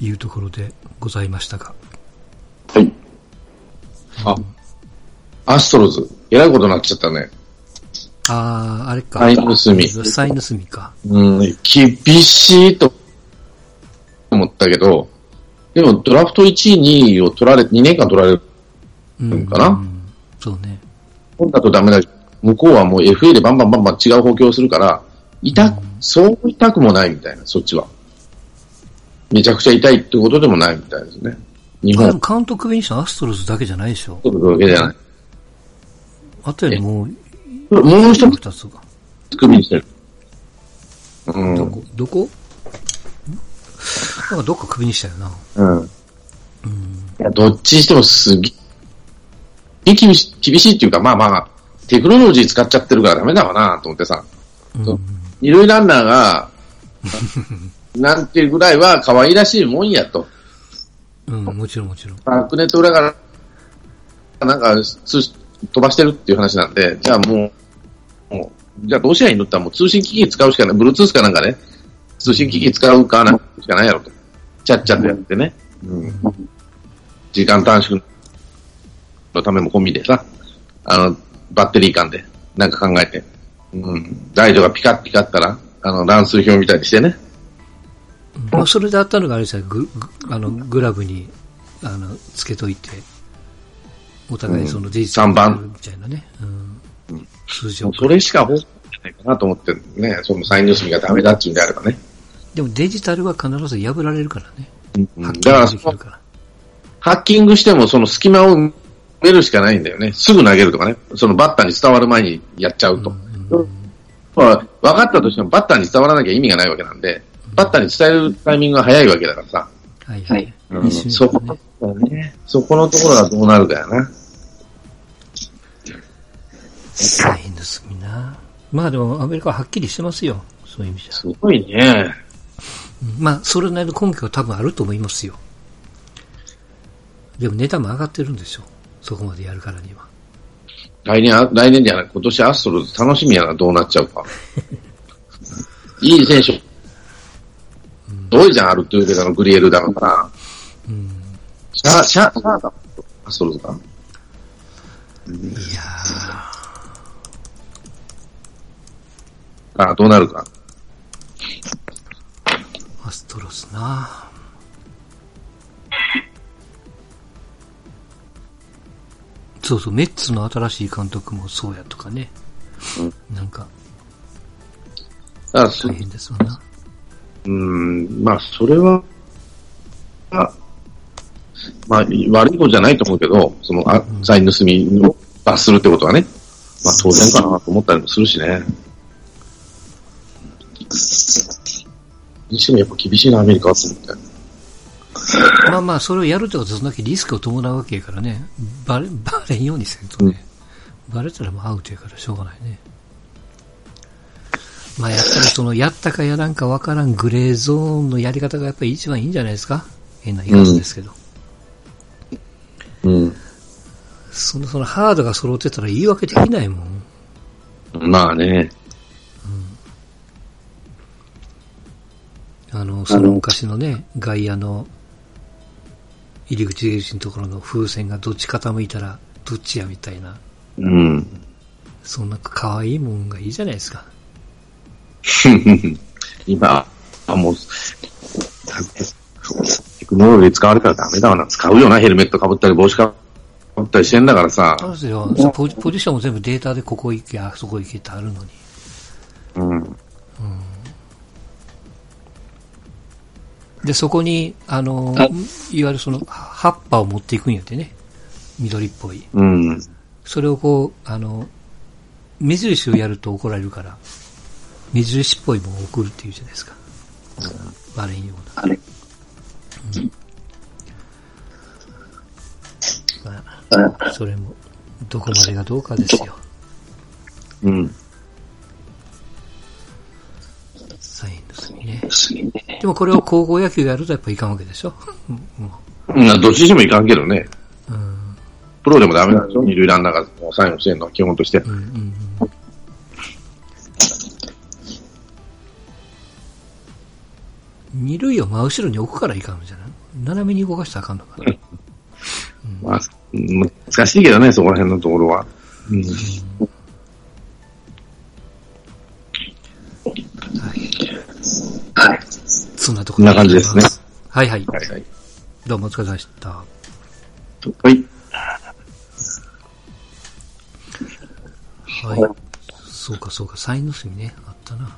いうところでございましたが。はい。あ、アストロズ、えらいことになっちゃったね。ああ、あれか。サイン盗み。サイン盗みか。うん、厳しいと思ったけど、でもドラフト1位、2位を取られ、2年間取られるうん。かな？うんそうね。本だとダメだし、向こうはもう FA でバンバンバンバン違う補強するから、痛く、そう痛くもないみたいな、そっちは。めちゃくちゃ痛いってことでもないみたいですね。日あで本も監督にしたのアストロズだけじゃないでしょ。というわけじゃない。あとよりもう、もう一つ？二つが。首にしてる。うん。どこ、どこ？なんかどっか首にしたよな。うん。いや、どっちにしてもすげえ厳しい、厳しいっていうか、まあまあ、テクノロジー使っちゃってるからダメだわなと思ってさ。そう二塁ランナーが、なんていうぐらいは可愛らしいもんやと。うん、もちろんもちろん。バックネット裏から、なんか、通飛ばしてるっていう話なんで、じゃあもう、もうじゃあどうしゃいいのってもう通信機器使うしかない、Bluetooth かなんかね、通信機器使うかなんしかないやろと。ちゃっちゃとやってね。うん。時間短縮のためも込みでさ、あの、バッテリー間で、なんか考えて、うん。ライトがピカッピカったら、あの、乱数表みたいにしてね。まあ、それであったのがあれですよ、ググあのグラブにあのつけといて、お互いそのデジタル三番みたいなね、うん、数。それしか方法ないかなと思ってね、そのサイン盗みがダメだっていうんであればね。でもデジタルは必ず破られるからね。ハッキだから。ハッキングしてもその隙間を埋めるしかないんだよね。すぐ投げるとかね。そのバッターに伝わる前にやっちゃうと。まあ、分かったとしてもバッターに伝わらなきゃ意味がないわけなんで、バッターに伝えるタイミングが早いわけだからさ。はいはい。うんそこね。そこのところがどうなるかやな。サイン盗みな。まあでもアメリカははっきりしてますよ。そういう意味じゃ。すごいね。うんまあ、それなりの根拠は多分あると思いますよ。でも値段も上がってるんでしょう。そこまでやるからには。来年あ、来年じゃない、今年アストロズ楽しみやな、どうなっちゃうか。いい選手、多いじゃん、あるっていうけど、あのグリエルだのかうん。な。シャー、シャー、シャーだ、アストロズか。いやあどうなるか。ー、アストロズな。そうそう、メッツの新しい監督もそうやとかね。なんか、だからそ大変ですわな。うん、まあ、それは、あまあ、悪いことじゃないと思うけど、その、あサイン盗みを罰するってことはね、まあ、当然かなと思ったりもするしね。にしてもやっぱ厳しいな、アメリカはと思って。まあまあ、それをやるってことはそんだけリスクを伴うわけやからね。バレ、バレんようにせんとね。バレたらもうアウトやからしょうがないね。まあやっぱりその、やったかやらんかわからんグレーゾーンのやり方がやっぱり一番いいんじゃないですか？変な言い方ですけど。うん。その、そのハードが揃ってたら言い訳できないもん。まあね。あの、その昔のね、外野の入り口出口のところの風船がどっち傾いたらどっちやみたいな。うん。そんな可愛いもんがいいじゃないですか。今、あ、もう、テクノロジー使われたらダメだわな。使うよな、ヘルメット被ったり帽子被ったりしてんだからさ。そうですよ。ポジポジションも全部データでここ行け、あそこ行けってあるのに。うん。で、そこに、あの、いわゆるその、葉っぱを持っていくんやってね。緑っぽい。うん。それをこう、あの、目印をやると怒られるから、目印っぽいものを送るっていうじゃないですか。バレんような。あれ。まああ、それも、どこまでがどうかですよ。うん。サイン盗みね。すね。でもこれを高校野球やるとやっぱいかんわけでしょ。うんもうん、どっちにしてもいかんけどね。ううんプロでもダメなんでしょ？二塁ランナーがサインをしてんのは基本として。うんうん二塁を真後ろに置くからいかんのじゃない？斜めに動かしたらあかんのかな？まあ、難しいけどね、そこら辺のところは。うん。はい。そんなところこんな感じですね。はいはい。はいはい。どうもお疲れ様でした。はい。はい。はいそうかそうか、サインの隅ね、あったな。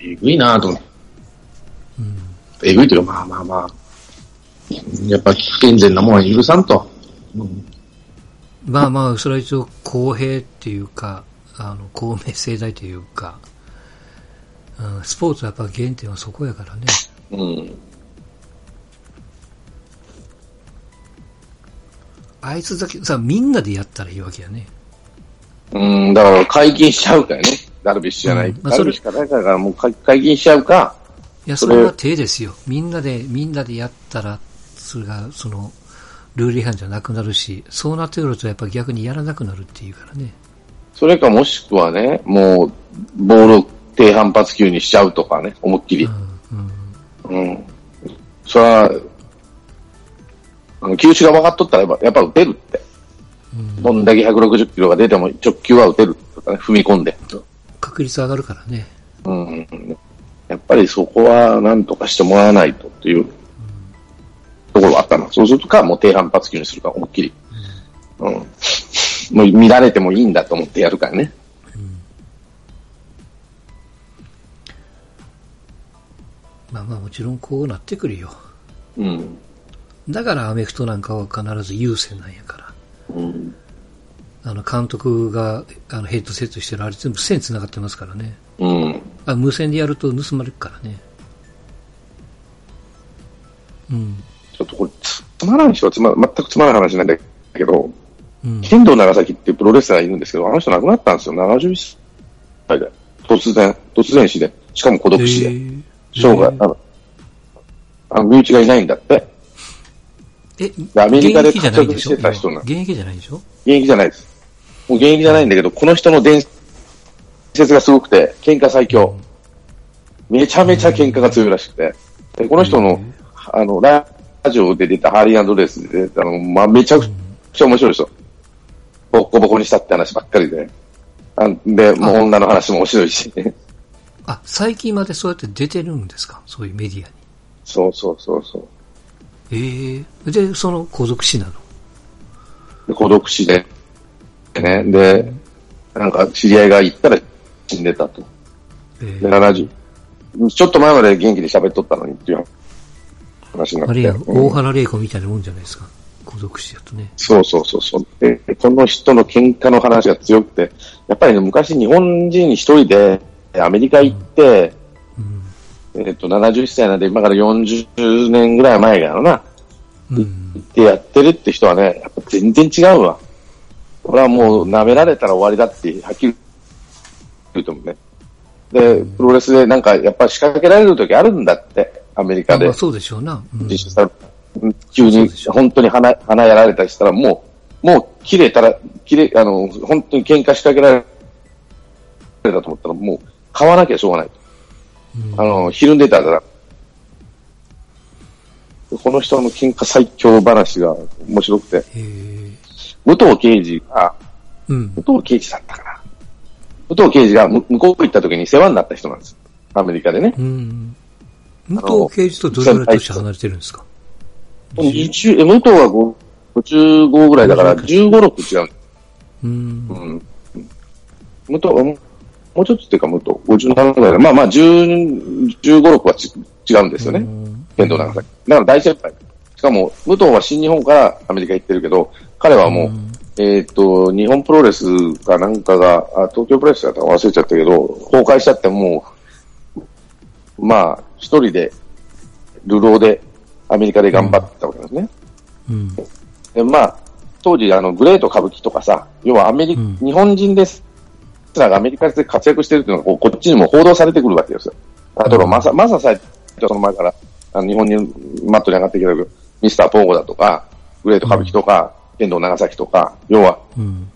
えぐいなぁと思って。うん。えぐいというか、まあまあまあ。やっぱ不健全なもんは許さんと。うんまあまあ、それは一応公平っていうか、あの、公明正大というか、うん、スポーツはやっぱ原点はそこやからね。うん。あいつだけ、さ、みんなでやったらいいわけやね。うん、だから解禁しちゃうかよね。ダルビッシュじゃない。うんまあダルビッシュか誰かがもう解解禁しちゃうか。いや、それは手ですよ。みんなで、みんなでやったら、それが、その、ルール違反じゃなくなるし、そうなってくるとやっぱ逆にやらなくなるっていうからね。それかもしくはね、もう、ボールを低反発球にしちゃうとかね、思いっきりう。ん、うん。うん。それは、あの球種が分かっとったらやっぱ、やっぱ打てるって。うんどんだけ160キロが出ても直球は打てるとかね、踏み込んで。確率上がるからね。うん。やっぱりそこは何とかしてもらわないとっていうところはあったな。そうするとか、もう低反発球にするか、思いっきり。うん。もう乱れてもいいんだと思ってやるからね。まあまあもちろんこうなってくるよ。うん。だからアメフトなんかは必ず優先なんやから。うん。あの監督があのヘッドセットしてるあれ全部線繋がってますからね。うん。あ無線でやると盗まれるからね。うん。ちょっとこれ、つつまらん人はつま、全くつまらん話なんだけど、うん。剣道長崎っていうプロレスラーいるんですけど、あの人亡くなったんですよ。71歳で。突然、突然死で。しかも孤独死で。ー生涯、あの、あの、身内がいないんだって。え、アメリカで活躍してた人なの現役じゃないでしょ？現役じゃないです。もう現役じゃないんだけど、この人の伝説がすごくて、喧嘩最強。めちゃめちゃ喧嘩が強いらしくて。でこの人の、あの、ラジオで出たハーリードレースで出たの、まあ、めちゃくちゃ面白いですよ。ボッコボコにしたって話ばっかりで。あで、もう女の話も面白いし。あ、最近までそうやって出てるんですか？そういうメディアに。そうそうそうそう。ええで、その皇族死なの？で孤独死で、ね。で、なんか知り合いが行ったら死んでたと。ええで、70。ちょっと前まで元気で喋っとったのにっていう話になって。あれや、うん大原玲子みたいなもんじゃないですか。皇族死やとね。そうそうそうそう。で、この人の喧嘩の話が強くて、やっぱりね、昔日本人一人でアメリカ行って、うん。えっ、と、70歳なんで今から40年ぐらい前やろな。うん。ってやってるって人はね、やっぱ全然違うわ。これはもう舐められたら終わりだって、はっきり言うと思うね。で、プロレスでなんかやっぱ仕掛けられる時あるんだって、アメリカで。そうでしょうな。うん実施され急に本当に鼻、鼻やられたりしたらもう、もう切れたら、切れ、あの、本当に喧嘩仕掛けられたと思ったらもう買わなきゃしょうがない。うんあの、ひるんでたから。この人の喧嘩最強話が面白くて。武藤刑事が、うん。武藤刑事だったかな。武藤刑事がむ向こう行った時に世話になった人なんです。アメリカでね。うん。武藤刑事とどれぐらい年離れてるんですか？20え武藤は5 55ぐらいだから15、6違う。うんう。ん。武藤、うんもうちょっとっていうか、武藤、57ぐらいだ。まあまあ、10 15、6はち違うんですよね。剣道長崎。だから大先輩。しかも、武藤は新日本からアメリカ行ってるけど、彼はもう、んえっ、と、日本プロレスかなんかが、あ東京プロレスだったか忘れちゃったけど、崩壊しちゃってもう、まあ、一人で、流浪でアメリカで頑張ってたわけですね。うん。で、まあ、当時、あの、グレート歌舞伎とかさ、要はアメリカ、うん日本人です。らがアメリカで活躍してるっていうのがこうこっちにも報道されてくるわけですよ。例えば、マサ、マサさえ、その前から、あの日本にマットに上がってきたけど、ミスターポーゴだとか、グレート歌舞伎とか、剣道長崎とか、要はうん。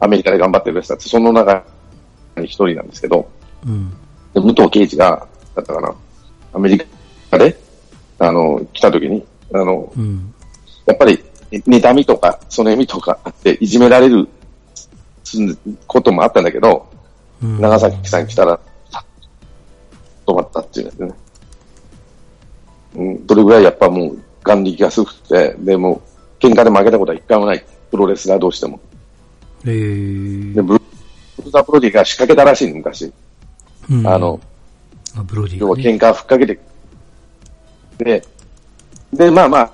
アメリカで頑張ってる人たち、その中に一人なんですけど、うん。で武藤刑事が、だったかな、アメリカでった時に、あの、うん。やっぱり、妬みとか、その意味とかあ って、いじめられるすんこともあったんだけど、うん長崎さん来たら、止まったっていうんですね。うん、それぐらいやっぱもう、眼力がすごくて、でも、喧嘩で負けたことは一回もない。プロレスラー同士でも。えーで、ブルブルザ・プロディが仕掛けたらしいの、昔。うんあの、あブロディ要は。喧嘩をふっかけて、で、で、まあまあ、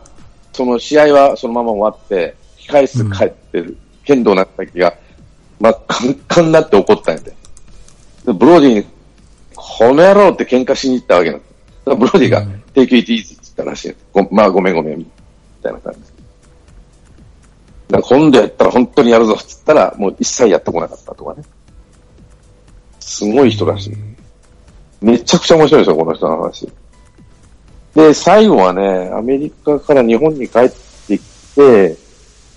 その試合はそのまま終わって、控え室帰ってる、剣道なった時が、まあ、カンカンになって怒ったんやて。で、ブロディに、この野郎って喧嘩しに行ったわけなんだ。ブロディが、うん take it easy って言ったらしいごまあ、ごめんごめん、みたいな感じ。だから今度やったら本当にやるぞって言ったら、もう一切やってこなかったとかね。すごい人らしい。めちゃくちゃ面白いですよ、この人の話。で、最後はね、アメリカから日本に帰ってきて、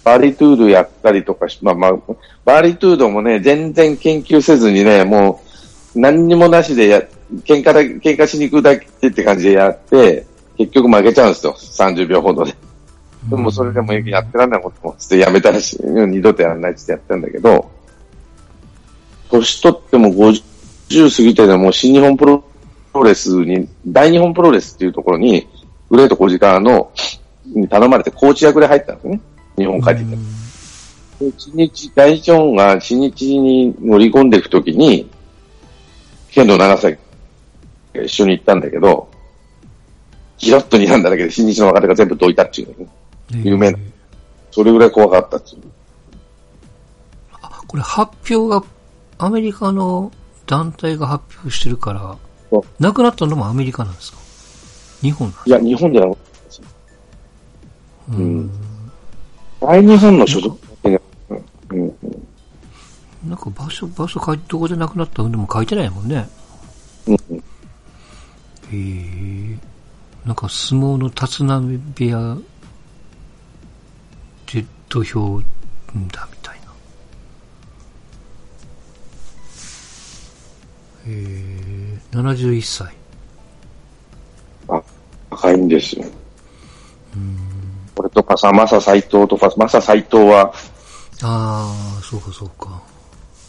バリトゥードやったりとかし、まあまあ、バリトゥードもね、全然研究せずにね、もう、何にもなしでや、喧嘩だ、喧嘩しに行くだけって感じでやって、結局負けちゃうんですよ、30秒ほどで。でもそれでもやってらんないこともつってやめたらしい。二度とやらないってやったんだけど、年取っても50過ぎてでも新日本プロレスに、大日本プロレスっていうところに、グレート小鹿の、に頼まれてコーチ役で入ったんですね。日本帰ってきて。で新日、大ジョンが新日に乗り込んでいくときに、剣道長崎が一緒に行ったんだけど、ギラッと睨んだだけで新日の若手が全部どいたっていうのね。有名なそれぐらい怖かったっ。あこれ発表が、アメリカの団体が発表してるから亡くなったのもアメリカなんですか？日本いや、日本じゃなくて、ううんん。大日本の所属うん。うん。なんか場所、場所書いて、どこで亡くなったのでも書いてないもんね。うん。へえ。なんか相撲の立浪部屋で土俵だみたいな。へえ。71歳。あ、高いんですよ。これとかさ、マサ斎藤とか、マサ斎藤は、ああ、そうかそうか。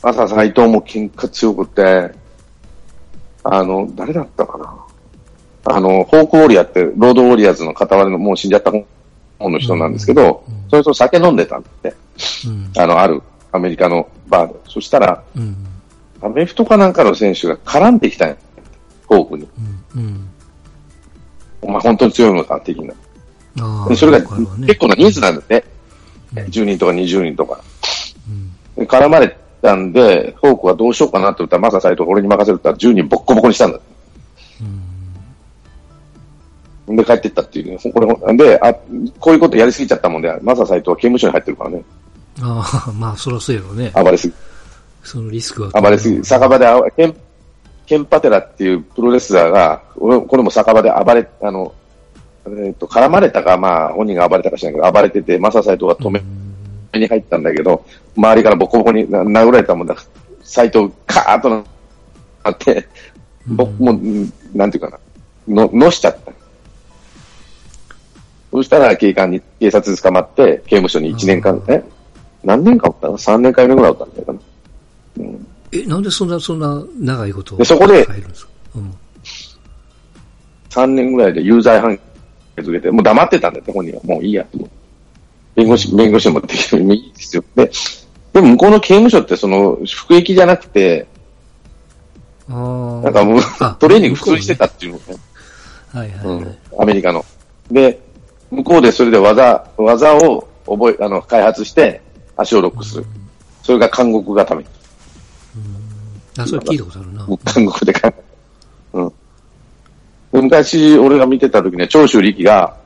マサ斎藤も喧嘩強くて、あの、誰だったかな。あの、ホークウォリアーって、ロードウォリアーズの片割れのもう死んじゃった方の人なんですけど、それと酒飲んでたんで、うん。あの、あるアメリカのバーで。そしたら、うん。アメフトかなんかの選手が絡んできたんや。フォークに。お前本当に強いのか、的な。でそれが結構な人数なんですね。10人とか20人とか。絡まれたんで、フォークはどうしようかなって言ったら、マササイト俺に任せるって言ったら10人ボッコボコにしたんだ。で、帰ってったっていう、ね。これ、で、あ、こういうことやりすぎちゃったもんで、マササイトは刑務所に入ってるからね。ああ、まあ、そらそうやろうね。暴れすぎ。そのリスクは。暴れすぎ。酒場であ、ケン、ケンパテラっていうプロレスラーが、俺これも酒場で暴れ、あの、えっ、と、絡まれたか、まあ、本人が暴れたかしらないけど、暴れてて、マササイトが止め、に入ったんだけど、周りからボコボコにな殴られたもんだ。サイト、カーッとなって、僕も、うんなんていうかな、の、のしちゃった。そしたら警官に、警察で捕まって、刑務所に1年間、え？何年間おったの ?3 年間目ぐらいおったんだよかな。うん。え、なんでそんな、そんな長いことをでそこでうん。3年ぐらいで有罪判決受けて、もう黙ってたんだって、本人は。もういいや、と。弁護士、弁護士もできる。いいですよ。で、でも向こうの刑務所って、その、服役じゃなくて、ああ。なんかもうあ、トレーニング普通にしてたっていうのね。はいはいはい。うん。アメリカの。で、向こうでそれで技、技を覚え、あの、開発して、足をロックする。それが監獄がため。あ、それ聞いたことあるな。監獄で考えうん。で昔、俺が見てた時ね、長州力が、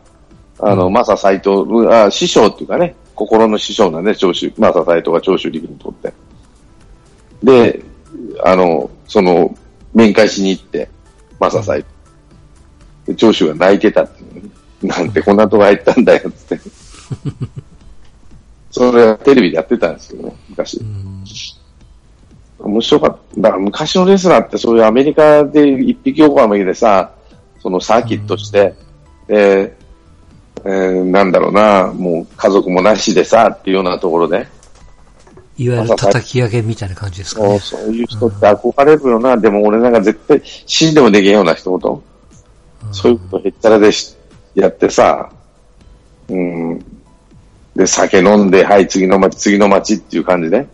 あの、マサ斎藤、あ師匠っていうかね、心の師匠なんで、長州、マサ斎藤が長州力にとって。で、あの、その、面会しに行って、マサ斎藤。で、長州が泣いてたっていうね、なんてこんなとこ入ったんだよ、つって。それはテレビでやってたんですけどね、昔。うん。面白かった。だから昔のレスラーってそういうアメリカで一匹横浜でさ、そのサーキットして、で、えーなんだろうな、もう家族もなしでさ、っていうようなところで、いわゆる叩き上げみたいな感じですかね。そうそういう人って憧れるよな、でも俺なんか絶対死んでもできんような一言。そういうことへったらでしやってさ、うん。で、酒飲んで、はい、次の街、次の街っていう感じで。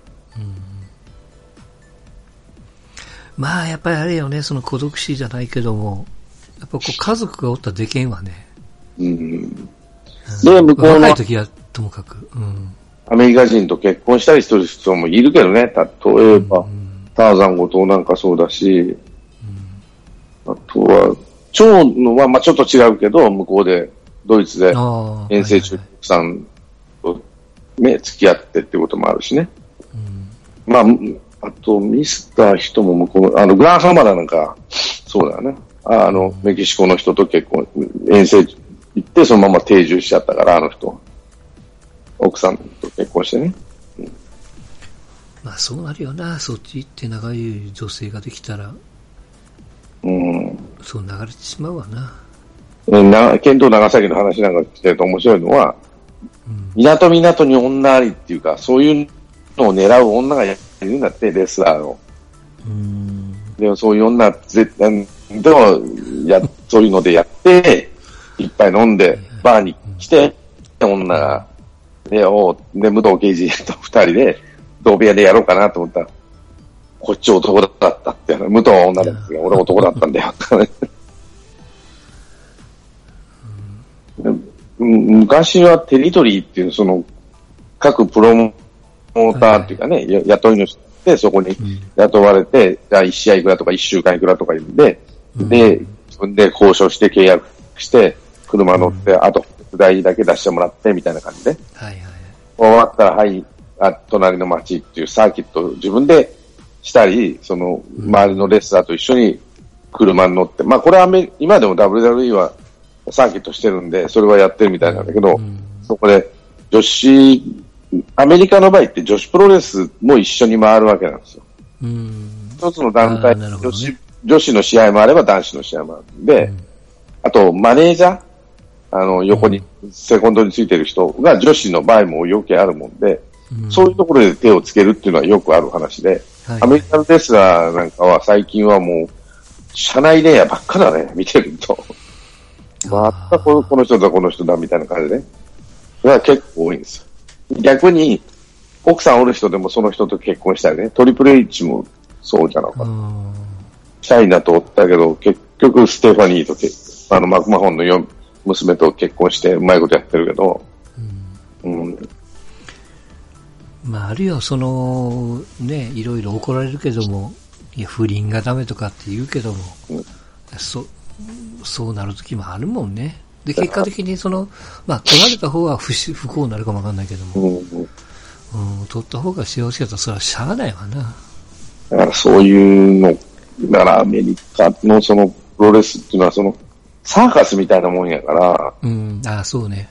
まあ、やっぱりあれよね、その孤独死じゃないけども、やっぱこう家族がおったらでけんわね。うん。で、向こうの若い時はともかく。うん。アメリカ人と結婚したりする人もいるけどね。例えば、ターザン後藤なんかそうだし、あとは、長野はまあちょっと違うけど、向こうで、ドイツで。遠征中国さんと、ね、付き合ってってこともあるしね。まあ、あと、ミスター人も向こうの、あの、グランハマラなんか、そうだよね。ああの、メキシコの人と結婚、遠征行って、そのまま定住しちゃったから、あの人。奥さんと結婚してね。まあそうなるよな、そっち行って長い女性ができたら、うん。そう流れてしまうわな。えな、県東長崎の話なんか聞いてると面白いのは、港港に女ありっていうか、そういうのを狙う女がいるんだって、レスラーの。うん。でもそういう女、絶対、でも、や、そういうのでやって、いっぱい飲んで、バーに来て、女が、で、おうで、武藤刑事と二人で、同部屋でやろうかなと思ったら、こっち男だったって、武藤は女だったけど、俺男だったんだよ。うん。昔はテリトリーっていう、その、各プロモーターっていうかね、や雇い主でそこに雇われて、じゃあ1試合いくらとか1週間いくらとか言うんで、で、自分で交渉して契約して、車乗って、あと、代だけ出してもらって、みたいな感じで。はいはい。終わったら、はい、あ、隣の街っていうサーキットを自分でしたり、その、周りのレスラーと一緒に車に乗って、まあこれはアメ今でも WWE はサーキットしてるんで、それはやってるみたいなんだけど、そこで女子、アメリカの場合って女子プロレスも一緒に回るわけなんですよ。うん。一つの団体、ね。女子、女子の試合もあれば男子の試合もあるんで、あと、マネージャー、あの、横に、セコンドについてる人が女子の場合もよくあるもんで、そういうところで手をつけるっていうのはよくある話で、はいアメリカのレスラーなんかは最近はもう、社内恋愛ばっかだね、見てると。またこのこの人だ、この人だ、みたいな感じで。それは結構多いんですよ。逆に、奥さんおる人でもその人と結婚したりね、トリプル H もそうじゃなかった。うん。シャイナとおったけど、結局ステファニーとけあの、マクマホンのよ娘と結婚してうまいことやってるけど、うん、まああるいはその、ね、いろいろ怒られるけども、いや、不倫がダメとかって言うけども、うんそ、そうなる時もあるもんね。で、結果的にその、まあ、取られた方は不死不幸になるかもわかんないけども、うん、うん、取った方が幸せだったらそれはしゃあないわな。だからそういうの、だからアメリカのそのプロレスっていうのはそのサーカスみたいなもんやから、うん、ああ、そうね。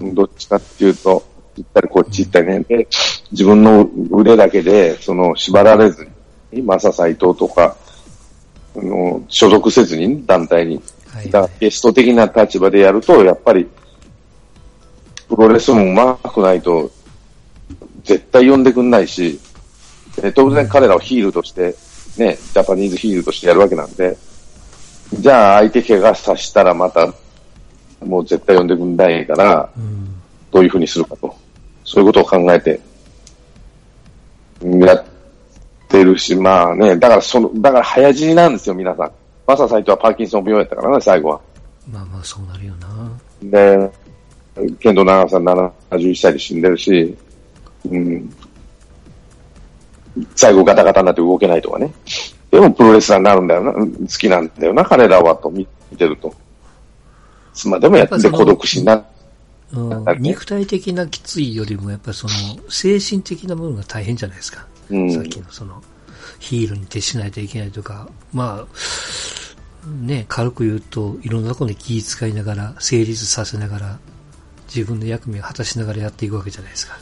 うん。どっちかっていうと、行ったりこっち行ったりね、で、自分の腕だけで、その縛られずに、マサ斎藤とか、あの、所属せずに団体に、はいだゲスト的な立場でやると、やっぱり、プロレスも上手くないと、絶対呼んでくんないし、で当然彼らはヒールとして、ね、ジャパニーズヒールとしてやるわけなんで、じゃあ相手怪我させたらまた、もう絶対呼んでくんないから、うん。どういうふうにするかと。そういうことを考えて、やってるし、まあね、だからその、だから早死になんですよ、皆さん。マササイトはパーキンソン病やったからね、最後は。まあまあ、そうなるよな。で、剣道長さん71歳で死んでるし、うん、最後ガタガタになって動けないとかね。でもプロレスラーになるんだよな、うん好きなんだよな、彼らはと見てると。まあでもやって孤独死になうん肉体的なきついよりも、やっぱりその、精神的なものが大変じゃないですか。うんさっきのその、ヒールに徹しないといけないとか、まあ、ね、軽く言うと、いろんなところに気遣いながら、成立させながら、自分の役目を果たしながらやっていくわけじゃないですか。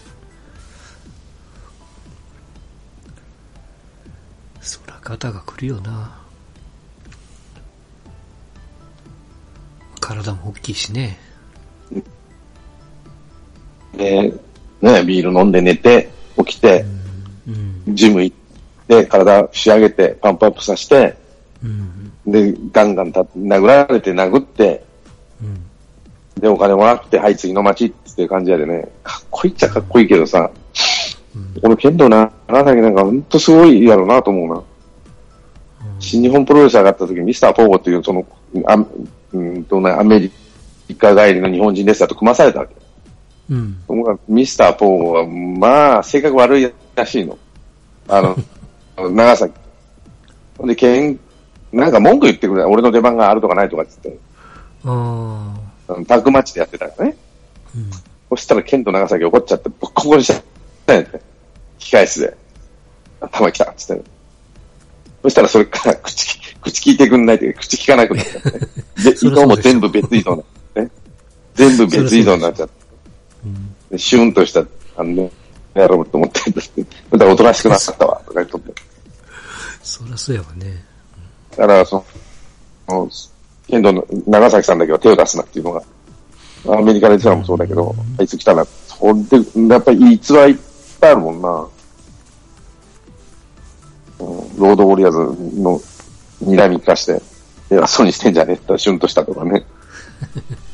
そら、肩が来るよな。体も大きいしね。で、ね、ビール飲んで寝て、起きて、うん。ジム行って、体仕上げて、パンプアップさせて、うん。で、ガンガンた殴られて殴って、うん。で、お金もらって、はい、次の街っていう感じやでね、かっこいいっちゃかっこいいけどさ、この剣道な、長崎なんかほんとすごいやろうなと思うな。新日本プロレス上がった時ミスターポーゴっていう、その、あうんとね、アメリカ帰りの日本人レスラーと組まされたわけ。うん。ミスターポーは、まあ、性格悪いらしいの。あの、長崎。ほん。で、剣、なん。か文句言ってくれ。俺の出番があるとかないとかって言って、ああ。タッグマッチでやってたからね。うん。そしたら、ケンと長崎怒っちゃって、ボッコボコにしたん。やって。控室で。頭きたっつって。そしたらそれから口、口聞いてくん。ないで、口聞かなくなっちゃって。で、移動も全部別移動なね。全部別移動になっちゃって。うん。でシュンとした、あのね、やろうと思って、だからおとなしくなったわ、とか言っとって。そりゃそうやわね。だから、その、剣道の長崎さんだけは手を出すなっていうのが、アメリカのツアーもそうだけど、あいつ来たな。それで、やっぱり逸話いっぱいあるもんな。うんロードウォリアーズの睨み聞かして、偉そうにしてんじゃねえってシュンとしたとかね。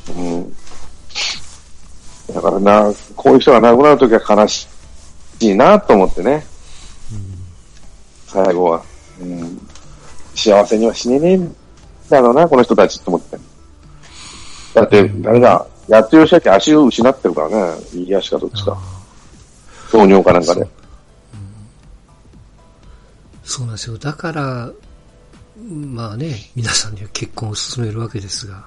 うん。だからな、こういう人が亡くなるときは悲しいなと思ってね。最後は。うん幸せには死ねねえんだろうな、この人たちって思って。だって、誰だ、やっと吉明足を失ってるからね、右足かどっちか。糖尿かなんかで。そうなんですよ。だから、まあね、皆さんには結婚を勧めるわけですが、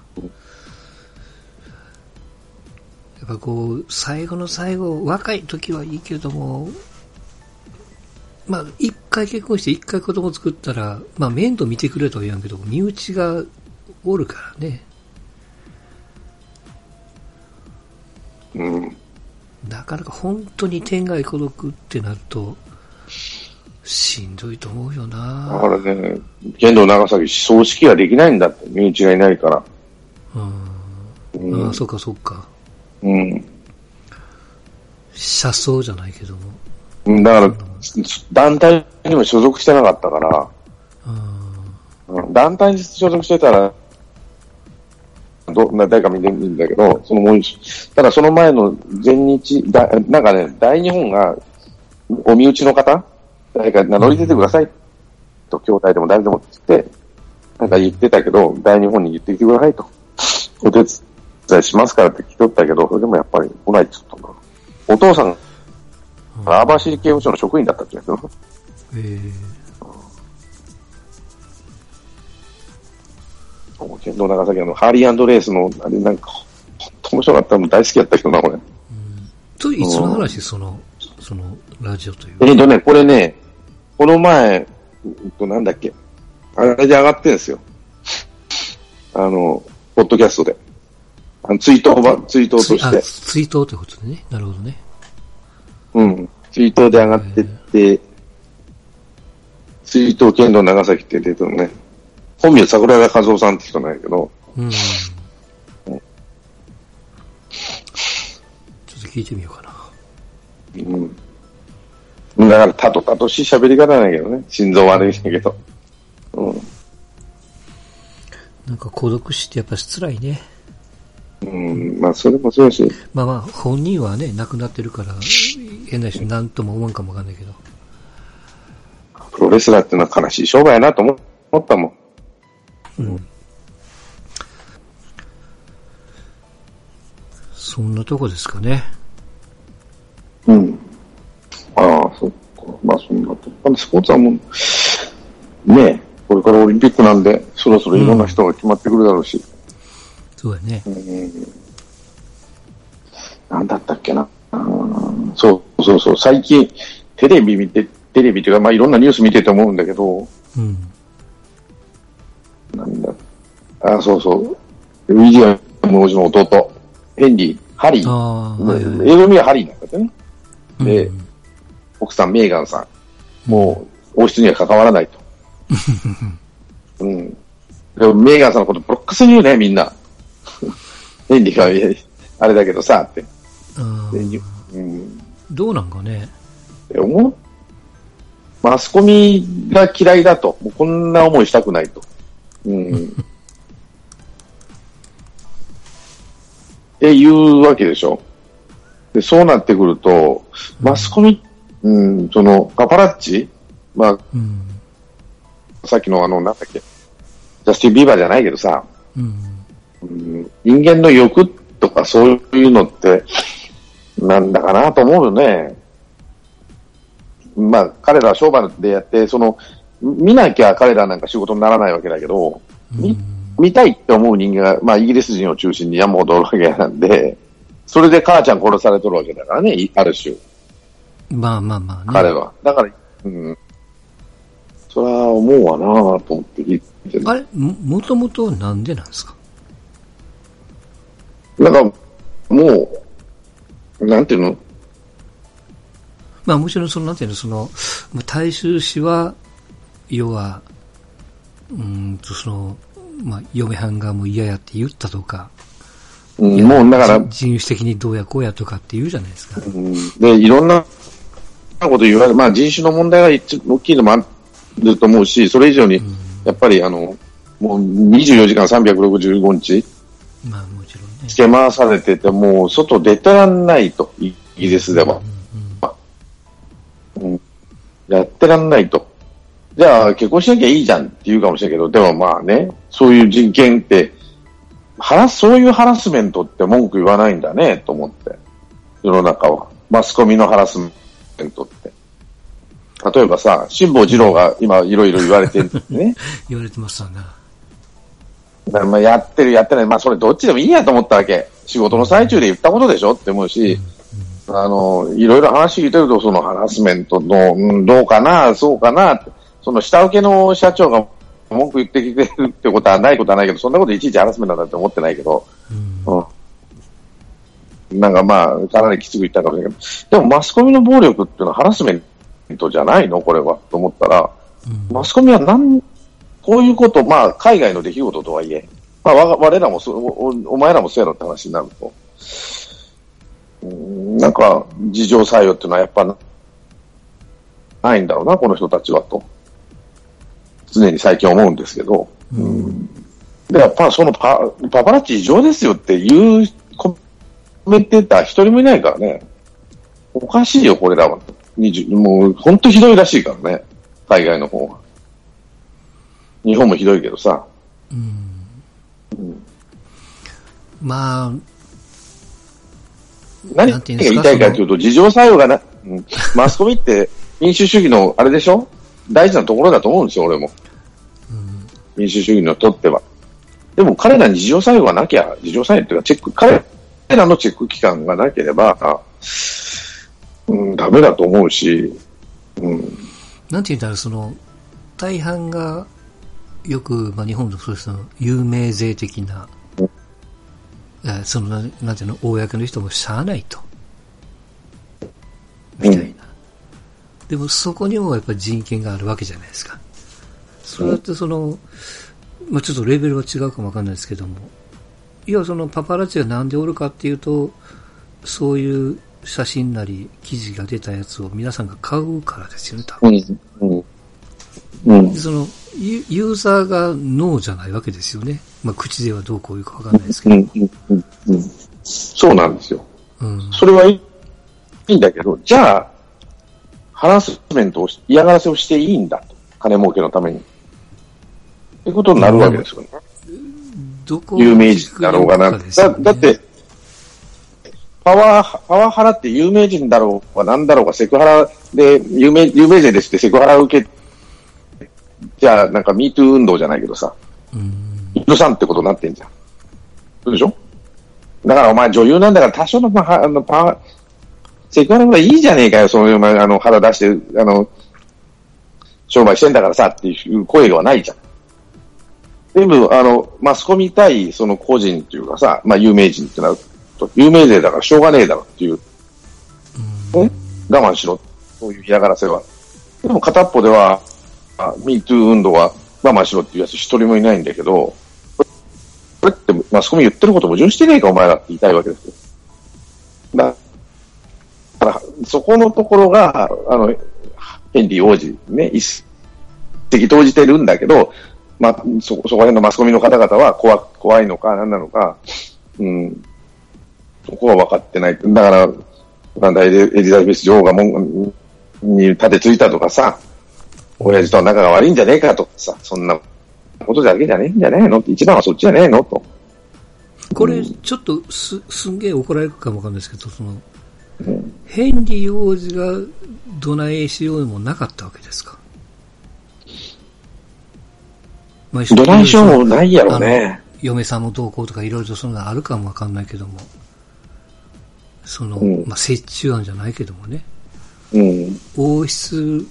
やっぱこう、最後の最後、若い時はいいけれども、まあ、一回結婚して一回子供作ったら、まあ面倒見てくれとは言わんけど、身内がおるからね。うん。なかなか本当に天涯孤独ってなると、しんどいと思うよだなからね、剣道長崎葬式はできないんだって、身内がいないから。うん。うんああ、そうかそうか。うん。車窓じゃないけども。うんだから、団体にも所属してなかったから、うん。団体に所属してたら、ど、な誰か見てるんだけど、そのもうただその前の全日、だなんかね、大日本が、お身内の方誰か名乗り出てください、と、兄弟でも誰でもって言って、なんか言ってたけど、大日本に言ってきてくださいと。お手伝いしますからって来とったけど、それでもやっぱり来ないって言ったんだ。お父さん、網走刑務所の職員だったって言うんですよ。え剣道長崎あの、ハーリーレースの、あれなんか、ほんと面白かった。もう大好きやったけどな、俺。ー、と、いつの話その、その、ラジオという？えっとね、これね、この前、うんと、なんだっけ、あれで上がってるんですよ。あの、ポッドキャストで。あのツイートば、ツイートとして。ツイートってことでね。なるほどね。うん。ツイートで上がってって、ツイート剣道長崎って出てるのね。本名桜田和夫さんって人なんやけど、うん。ちょっと聞いてみようかな。うん。だから、たとたとしい喋り方なんやけどね。心臓悪いんやけど。うん。なんか孤独死ってやっぱり辛いね。うん、まあ、それもそうやし、まあまあ、本人はね、亡くなってるから、変な人なんとも思わんかもわかんないけど。プロレスラーってのは悲しい商売やなと思思ったもん。うん。そんなとこですかね。うん。ああ、そっか。まあ、そんなとこ。スポーツはもう、ねえ、これからオリンピックなんで、そろそろいろんな人が決まってくるだろうし。そうやね。なんだったっけな。うんそうそうそう。最近、テレビ見て、テレビというか、まあ、いろんなニュース見てて思うんだけど、うん。なんだ。あ、そうそう。ウィリアム王子の弟、ヘンリー、ハリー。ああ、はいはいはい。英語名はハリーなんだってね。でうん奥さん、メーガンさん。もう、王室には関わらないと。うん。でも、メーガンさんのことボロックスに言うね、みんな。ヘンリーが、あれだけどさ、って。うんどうなんかね。で思う？マスコミが嫌いだと。もうこんな思いしたくないと。うん。っていうわけでしょ？で、そうなってくると、マスコミ、うん、その、パパラッチ？まあ、うん。さっきのあの、なんだっけ、ジャスティン・ビーバーじゃないけどさ、うん。うん、人間の欲とかそういうのって、なんだかなと思うよね。まあ、彼らは商売でやって、その、見なきゃ彼らなんか仕事にならないわけだけど、み見たいって思う人間が、まあ、イギリス人を中心に山ほどおるわけなんで、それで母ちゃん殺されとるわけだからね、いある種、まあまあまあね。彼は。だから、うん。それは思うわなぁと思って聞いてるあれ、も、もともとなんでなんですか？なんか、もう、なんていうの？まあもちろんその、なんていうの、その、まあ大衆氏は、要は、うーんと、その、まあ、嫁はんがもう嫌やって言ったとか、うんもうだから、人人種的にどうやこうやとかって言うじゃないですか。うんで、いろんなこと言われる、まあ人種の問題が一大きいのもあると思うし、それ以上に、やっぱりあの、もう24時間365日、まあもつけ回されてて、もう外出てらんないと、イギリスでは。うんやってらんないと。じゃあ結婚しなきゃいいじゃんって言うかもしれないけど、でもまあね、そういう人権って、ハラそういうハラスメントって文句言わないんだね、と思って。世の中は。マスコミのハラスメントって。例えばさ、辛坊二郎が今いろいろ言われてるんですね。言われてますわな。だからまあやってるやってない。まあそれどっちでもいいやと思ったわけ。仕事の最中で言ったことでしょって思うし、あの、いろいろ話聞いてると、そのハラスメントの、うんどうかな、そうかなその下請けの社長が文句言ってきてるってことはないことはないけど、そんなこといちいちハラスメントだって思ってないけど、うん。うん。なんかまあ、かなりきつく言ったかもしれないけど、でもマスコミの暴力っていうのはハラスメントじゃないの？これは。と思ったら、うんマスコミはなん、こういうこと、まあ、海外の出来事とはいえ、まあ、わ我らもそお、おお前らもそうやろって話になると、うんなんか、事情作用っていうのはやっぱな、ないんだろうな、この人たちはと。常に最近思うんですけど。うんで、やっぱそのパパパラッチ異常ですよっていうコメンテーター一人もいないからね。おかしいよ、これらは。20もう、ほんとひどいらしいからね。海外の方が。日本もひどいけどさ。まあ、何？がなんうんですか？言いたいかというと、事情作用がな、うん。マスコミって民主主義のあれでしょ？大事なところだと思うんですよ、俺も。民主主義にとっては。でも彼らに事情作用がなきゃ、事情作用っていうか、チェック、彼らのチェック機関がなければ、あうん、ダメだと思うし、うん、なんて言ったら、その、大半が、よく、まあ、日本のそうですの、有名税的な、えーその、なんていうの、公の人もしゃあないと。みたいな。でも、そこにもやっぱり人権があるわけじゃないですか。それだってその、まあ、ちょっとレベルは違うかもわかんないですけども、要はそのパパラッチがなんでおるかっていうと、そういう写真なり記事が出たやつを皆さんが買うからですよね、多分。うん、うん、その、ユユーザーがノーじゃないわけですよね。まあ、口ではどうこういうかわかんないですけど。うん、うん、うん。そうなんですよ。うん。それはいいんだけど、じゃあ、ハラスメントをし、嫌がらせをしていいんだと。金儲けのために。ってことになるわけですよね。どこ有名人だろうがな。ねだって、パワー、パワハラって有名人だろうがなんだろうがセクハラで、有名、有名人ですってセクハラを受け、じゃあなんか MeToo 運動じゃないけどさ、うん。許さんってことになってんじゃん。そうでしょ？だからお前女優なんだから多少のパワあのパワセクハラはいいじゃねえかよ、そういう、お前あの、腹出して、あの、商売してんだからさっていう声はないじゃん。全部、あの、マスコミ対その個人っていうかさ、まあ有名人ってなると、有名税だからしょうがねえだろっていう、ね、我慢しろ。そういう嫌がらせは。でも片っぽでは、あ MeToo 運動は我慢しろっていうやつ一人もいないんだけど、これってマスコミ言ってること矛盾してねえかお前らって言いたいわけですよ。だからそこのところが、あの、ヘンリー王子ね、一石投じてるんだけど、まあ、そ、そこら辺のマスコミの方々は怖、怖いのか、何なのか、うん、そこは分かってない。だから、なんだ、エリザベス女王がもん、に立てついたとかさ、親父とは仲が悪いんじゃねえかとかさ、そんなことだけじゃねえんじゃねえの一番はそっちじゃねえのと。これ、ちょっとす、すんげえ怒られるかもわかんないですけど、その、うん、ヘンリー王子がどないしようもなかったわけですか？まあ、どないしようもないやろね。嫁さんの動向とかいろいろとそんなあるかもわかんないけども、その、うん、まあ、折衷案じゃないけどもね、うん、王室、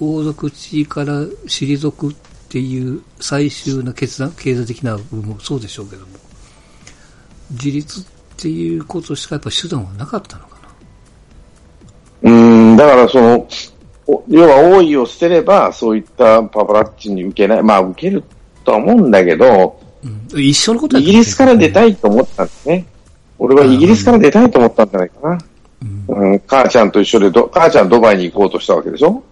王族地位から退くっていう最終な決断、経済的な部分もそうでしょうけども、自立っていうことしかやっぱ手段はなかったのかな？うん、だからその、要は王位を捨てれば、そういったパパラッチに受けない、まあ受けるとは思うんだけど、うん、一緒のことイギリスから出たいと思ったんですね。俺はイギリスから出たいと思ったんじゃないかな。うん、うん、母ちゃんと一緒でど、母ちゃんドバイに行こうとしたわけでしょ？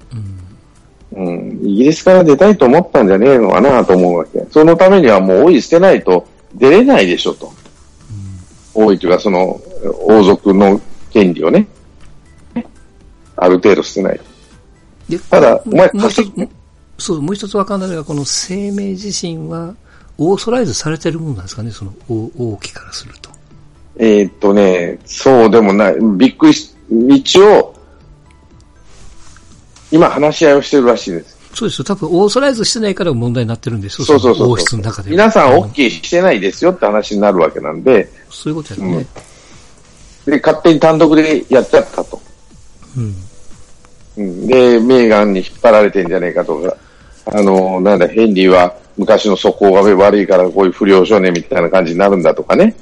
うん、イギリスから出たいと思ったんじゃねえのかなと思うわけ。そのためにはもう王位捨てないと出れないでしょと。うん、王位というかその王族の権利をね、ある程度捨てないと。ただ、お前稼ぎ、そう、もう一つわかんないのが、この生命自身は、オーソライズされてるものなんですかね、その王王毅からすると。えー、っとね、そうでもない。びっくりし、一応、今話し合いをしてるらしいです。そうですよ。多分、オーソライズしてないから問題になってるんですよ。そうそうそう。王室の中で。皆さん OK してないですよって話になるわけなんで。そういうことやね、うん。で、勝手に単独でやっちゃったと。うん。うん、で、メーガンに引っ張られてんじゃねえかとか、あの、なんだ、ヘンリーは昔の素行が悪いからこういう不良少年みたいな感じになるんだとかね。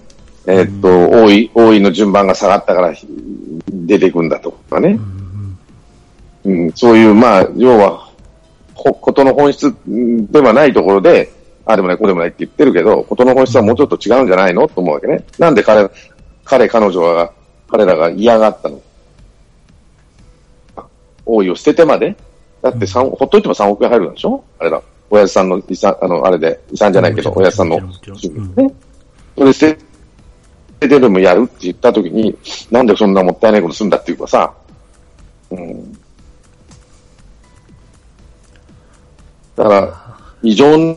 えー、っと、王位、王位の順番が下がったから出てくんだとかね。うん、そういう、まあ、要は、ことの本質ではないところで、あでもない、こうでもないって言ってるけど、ことの本質はもうちょっと違うんじゃないのと思うわけね。なんで彼、彼、彼女が、彼らが嫌がったの王位を捨ててまでだって三、ほっといても3億円入るんでしょあれだ。親父さんの遺産、あの、あれで、遺産じゃないけど、親父さんの、ね。それ捨ててでもやるって言ったときに、なんでそんなもったいないことするんだっていうかさ、うん。だから、異常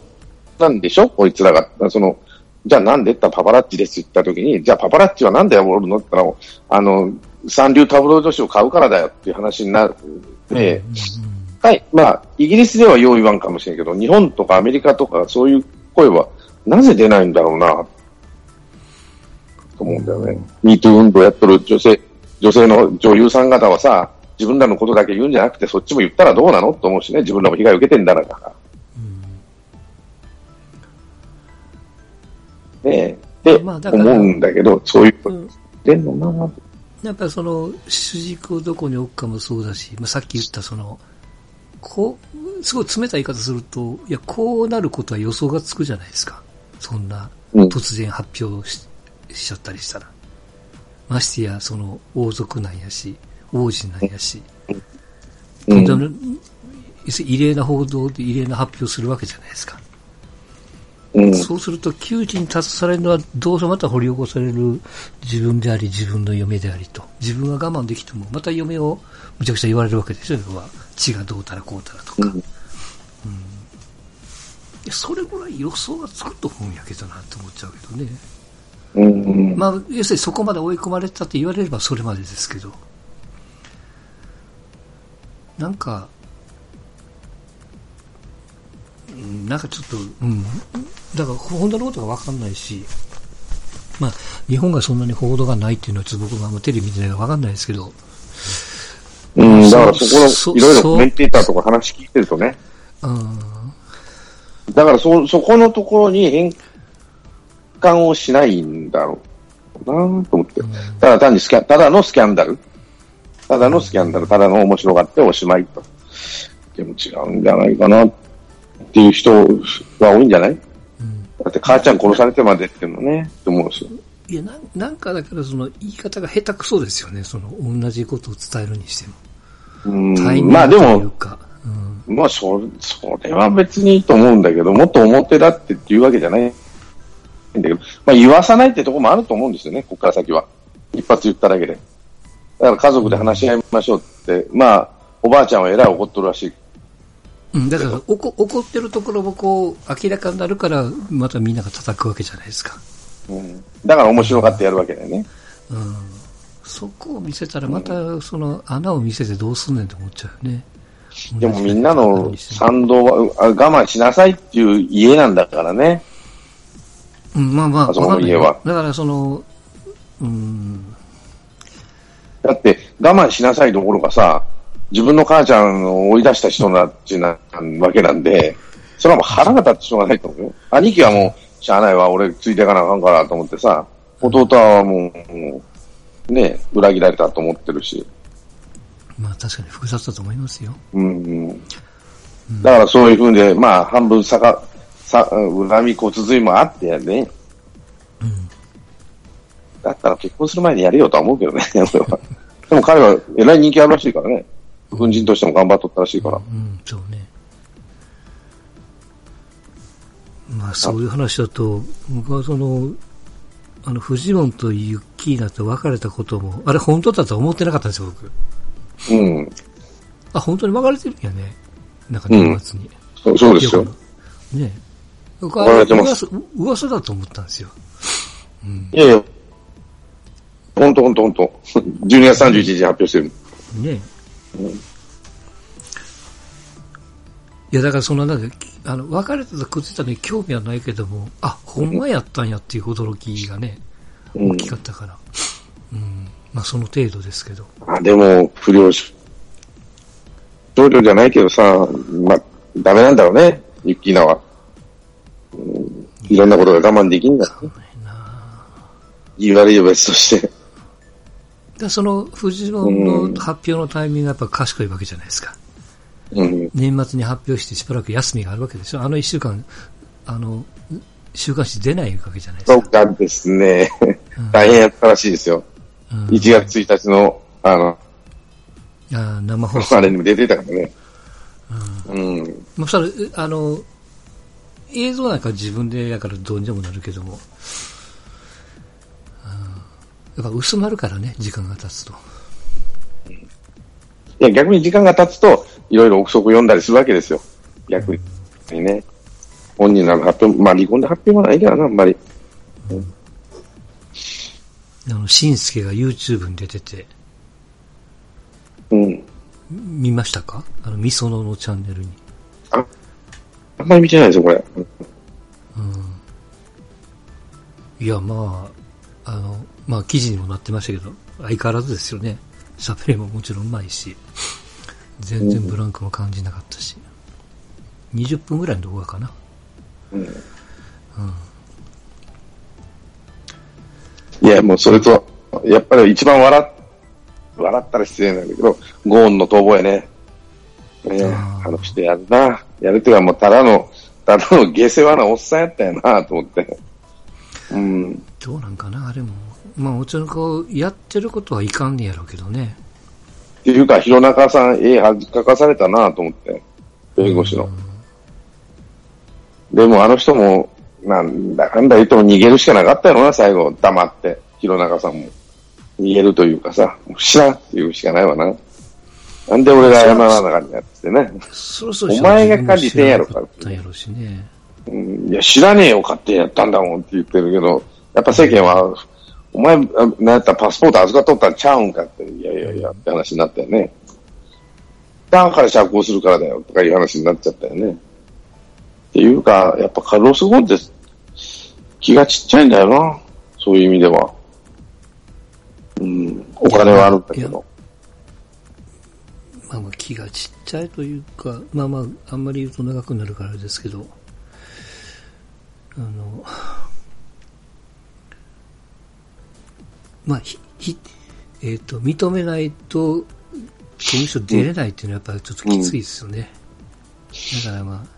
なんでしょ？こいつらが。その、じゃあなんで？ってパパラッチですって言ったときに、じゃあパパラッチはなんでおるの？って言ったら、あの、三流タブロイド紙を買うからだよっていう話になって、はい、まあ、イギリスではよう言わんかもしれんけど、日本とかアメリカとかそういう声はなぜ出ないんだろうな、と思うんだよね。ミート運動やっとる女性、女性の女優さん方はさ、自分らのことだけ言うんじゃなくて、そっちも言ったらどうなの？と思うしね、自分らも被害を受けてんだから。ねえ、って思うんだけど、そういうこと。出ん。のな、やっぱりその主軸をどこに置くかもそうだし、まあ、さっき言ったその、こう、すごい冷たい言い方すると、いや、こうなることは予想がつくじゃないですか。そんな、突然発表し,、しちゃったりしたら。ましてや、その、王族なんやし、王子なんやし。うん、異例な報道で異例な発表するわけじゃないですか。うん、そうすると、窮地に立たされるのは、どうせまた掘り起こされる自分であり、自分の嫁でありと。自分は我慢できても、また嫁をむちゃくちゃ言われるわけですよ、要は。血がどうたらこうたらとか。うん、うん、それぐらい予想がつくと思うんやけどなって思っちゃうけどね。うん、まあ、要するにそこまで追い込まれたって言われればそれまでですけど。なんか、なんかちょっと、うん。だから、本当のことがわかんないし、まあ、日本がそんなに報道がないっていうのは、ちょっと僕がテレビ見てないからわかんないですけど。うん、だからそこの、いろいろコメンテーターとか話聞いてるとね。うん。だからそ、そこのところに変換をしないんだろうなと思って。ただ単にスキャン、ただのスキャンダル。ただのスキャンダル、ただの面白がっておしまいと。でも違うんじゃないかなっていう人が多いんじゃない、うん、だって母ちゃん殺されてまでっていうのね、って思うんですよ。いや、なんなんかだからその言い方が下手くそですよね。その同じことを伝えるにしても。うんまあでも、か。うん。まあそ、それは別にいいと思うんだけど、もっと表だってっていうわけじゃないんだけど、まあ言わさないってところもあると思うんですよね、ここから先は。一発言っただけで。だから家族で話し合いましょうって、まあ、おばあちゃんはえらい怒っとるらしい。うん、だから怒怒ってるところもこう明らかになるからまたみんなが叩くわけじゃないですか。うん。だから面白がってやるわけだよね。うん。そこを見せたらまたその穴を見せてどうすんねんと思っちゃうよね。でもみんなの賛同はあ我慢しなさいっていう家なんだからね。うん、まあまあ、あそこの家はだからその、うん、だって我慢しなさいどころかさ、自分の母ちゃんを追い出した人なっちなわけなんで、それはもう腹が立ってしょうがないと思うよ。兄貴はもう、しゃあないわ、俺ついていかなあかんからと思ってさ、弟はもう、もうね、裏切られたと思ってるし。まあ確かに複雑だと思いますよ。うんうん。だからそういうふうで、まあ半分さか、さ、恨み骨髄もあってやね。うん。だったら結婚する前にやれよとは思うけどね、俺は。でも彼は偉い人気あるらしいからね。軍人としても頑張っとったらしいから。うん、そうね。まあそういう話だと、僕はその、あの、フジモンとユッキーナと別れたことも、あれ本当だとは思ってなかったんですよ、僕。うん。あ、本当に別れてるんやね。なんか年末に。そうそうですよ。ね僕別れてます噂噂だと思ったんですよ。うん。いやいや、ほんとほんとほんと。12月31日に発表してる。ねいや、だからその、なんで、あの、別れてた靴下に興味はないけども、あ、ほんまやったんやっていう驚きがね、うん大きかったから。うん。まあ、その程度ですけど。あでも、不良し、少女じゃないけどさ、まあ、ダメなんだろうね、ユッキーナは。うん、いろんなことが我慢できんだ。言い悪いは別として。で、その、フジモンの発表のタイミングがやっぱ賢いわけじゃないですか。うん。年末に発表してしばらく休みがあるわけでしょ。あの一週間、あの、週刊誌出ないわけじゃないですか。そうかですね。大変やったらしいですよ。うん1月1日の、あの、いや生放送。あれにも出てたからね。うん。まあ、それ、あの、映像なんか自分でやからどうにでもなるけども、うんやっぱ薄まるからね、時間が経つと。いや、逆に時間が経つと、いろいろ憶測読んだりするわけですよ。逆にね。本人らの発表、まあ離婚で発表はないけどな、あんまり。あの、しんすけが YouTube に出てて、うん。見ましたか？あの、みそののチャンネルに。あんまり見てないですよ、これ。いや、まあ、あの、まあ、記事にもなってましたけど、相変わらずですよね。喋りももちろんうまいし、全然ブランクも感じなかったし、20分ぐらいの動画かな。いや、もうそれと、やっぱり一番笑っ、笑ったら失礼なんだけど、ゴーンの逃亡やね。あの人やるな。やるっていうかもうただの、ただの下世話なおっさんやったよな、と思って。うん。どうなんかな、あれも。まあ、もちろんこう、やってることはいかんねやろうけどね。っていうか、弘中さん、絵恥かかされたなと思って。弁護士の。でもあの人も、なんだかんだ言っても逃げるしかなかったよな、最後。黙って。弘中さんも。逃げるというかさ、知らんっていうしかないわな。なんで俺が謝らなあかんねやってね。そろそろお前が管理せんやろかったんやろうしね。うん、いや、知らねえよ、勝手にやったんだもんって言ってるけど、やっぱ世間は、お前、あなんやったらパスポート預かっとったんちゃうんかって、いやいやいやって話になったよね。だから釈放するからだよ、とかいう話になっちゃったよね。っていうか、やっぱカルロス・ゴーンって気がちっちゃいんだよな。そういう意味では。うん、お金はあるんだけど。まあまあ気がちっちゃいというか、まあまあ、あんまり言うと長くなるからですけど、あの、まあ、ひ、ひ、えっ、と、認めないと、刑務所出れないっていうのはやっぱりちょっときついですよね。だからまあ、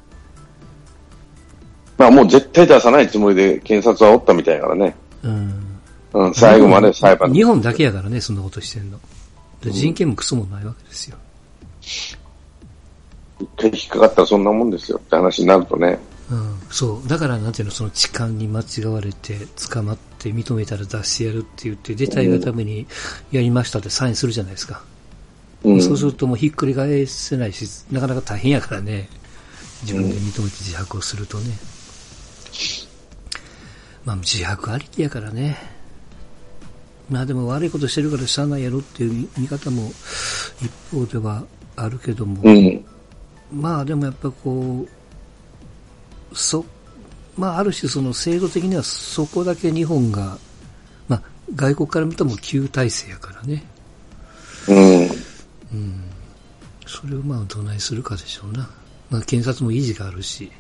まあもう絶対出さないつもりで検察はおったみたいやからね。うん。うん、最後まで裁判。日本だけやからね、そんなことしてんの。で人権もクソもないわけですよ。一回引っかかったらそんなもんですよって話になるとね。うん、そう。だから、なんていうの、その痴漢に間違われて、捕まって認めたら出してやるって言って、出たいがためにやりましたってサインするじゃないですか。うん。そうするともうひっくり返せないし、なかなか大変やからね。自分で認めて自白をするとね。まあ自白ありきやからね。まあでも悪いことしてるからしゃあないやろっていう見方も一方ではあるけども。うん。まあでもやっぱこう、そ、まあある種その制度的にはそこだけ日本が、まあ外国から見ても旧体制やからね。うん。それをまあどないするかでしょうな。まあ検察も維持があるし、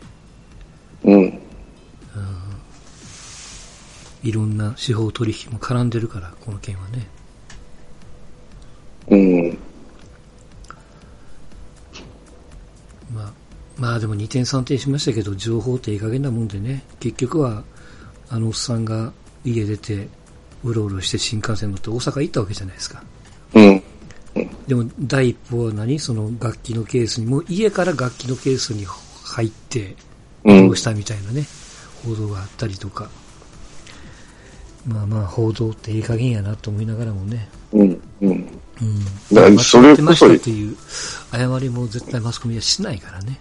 うん。いろんな司法取引も絡んでるから、この件はね。うん。まあでも2点3点しましたけど、情報っていい加減なもんでね、結局は、あのおっさんが家出て、うろうろして新幹線乗って大阪行ったわけじゃないですか。うん。でも第一歩は何？その楽器のケースに、もう家から楽器のケースに入って、うんどうしたみたいなね、報道があったりとか。まあまあ報道っていい加減やなと思いながらもね。うん。うん。うん。だそれこそってましたっていう謝りも絶対マスコミはしないからね。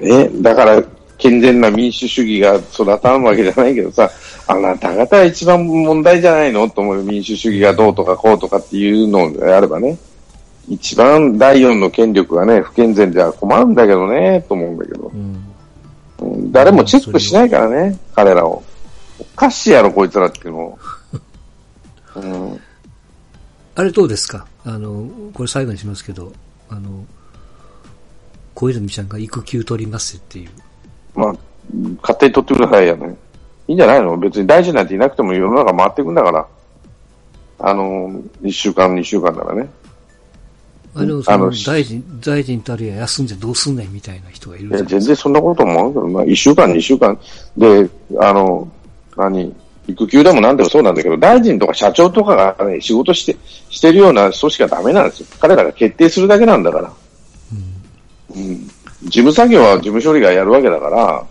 まあね、だから、健全な民主主義が育たんわけじゃないけどさ、あなた方が一番問題じゃないのと思う民主主義がどうとかこうとかっていうのであればね、一番第四の権力がね、不健全じゃ困るんだけどね、と思うんだけどう、ん。うん誰もチェックしないからね、彼らを。おかしいやろ、こいつらっていうのを。うん、あれどうですか？あの、これ最後にしますけど、あの、小泉ちゃんが育休取りますっていう。まあ、勝手に取ってくださいよね。いいんじゃないの別に大臣なんていなくても世の中回っていくんだから。あの、一週間、二週間ならね。あでもその大臣、大臣たるや休んじゃどうすんねんみたいな人がいるいや。全然そんなこと思うけど、まあ、一週間、二週間で、あの、何、育休でも何でもそうなんだけど、大臣とか社長とかがね、仕事して、してるような組織はダメなんですよ。彼らが決定するだけなんだから。うん。事務作業は事務処理がやるわけだから、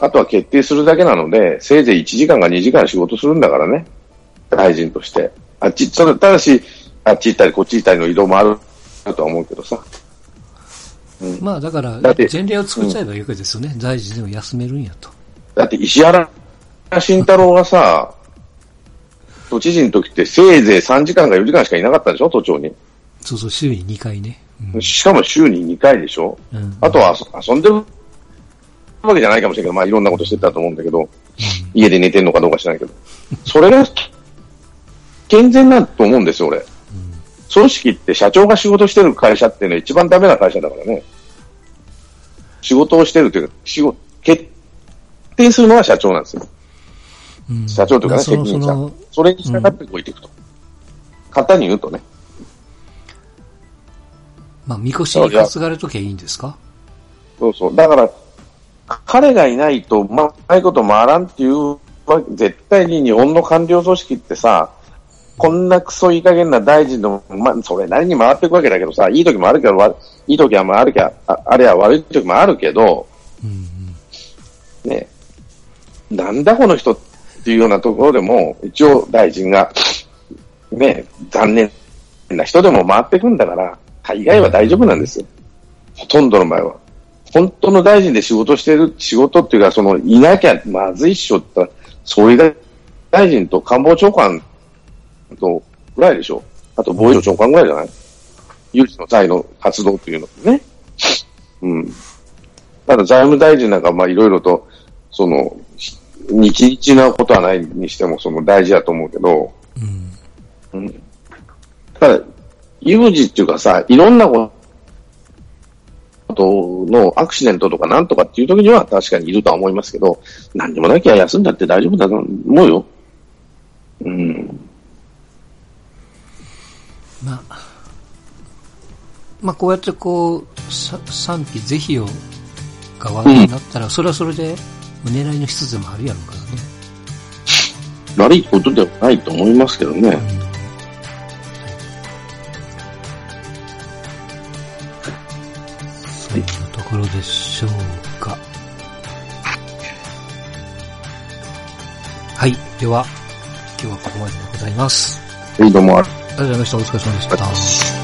あとは決定するだけなので、せいぜい1時間か2時間仕事するんだからね。大臣として。あっち、ただし、あっち行ったりこっち行ったりの移動もあるとは思うけどさ。うん。まあだからだって、前例を作っちゃえばいいわけですよね。大臣でも休めるんやと。だって石原慎太郎がさ、都知事の時ってせいぜい3時間か4時間しかいなかったでしょ都庁に。そうそう、週に2回ね。うんしかも週に2回でしょ？うんあとは遊遊んでるわけじゃないかもしれないけど、まあいろんなことしてたと思うんだけど、家で寝てんのかどうか知らないけど。それが健全だと思うんですよ、俺。組織って社長が仕事してる会社っていうのは一番ダメな会社だからね。仕事をしてるというか、仕事、決定するのは社長なんですよ。うん社長というかね、責任者それに従って動いていくと。簡単に言うとね。まあ、みこしに担がれときゃいいんですか？そうそう。だから、彼がいないと、ま、うまいこと回らんっていう絶対に日本の官僚組織ってさ、こんなクソいい加減な大臣の、ま、それなりに回っていくわけだけどさ、いい時もあるけど、わいい時はあるけど、ああれは悪い時もあるけど、うんね、なんだこの人っていうようなところでも、一応大臣が、ね、残念な人でも回っていくんだから、大概は大丈夫なんですよ。ほとんどの場合は。本当の大臣で仕事してる、仕事っていうか、その、いなきゃまずいっしょって言ったら、総理大臣と官房長官とぐらいでしょ。あと防衛省長官ぐらいじゃない？有事の際の活動っていうのね。うん。ただ財務大臣なんかまあいろいろと、その、日々なことはないにしてもその大事だと思うけど、うんただ、有事っていうかさ、いろんなことのアクシデントとかなんとかっていう時には確かにいるとは思いますけど、何にもなきゃ休んだって大丈夫だと思うよ。うん。まあ、まあ、こうやってこう、さ賛否是非をが話題になったら、それはそれで狙いの一つでもあるやろうからね。悪いことではないと思いますけどね。うんでしょうか。はい。では、今日はここまででございます。はい、どうもありがとうございました。お疲れ様でした。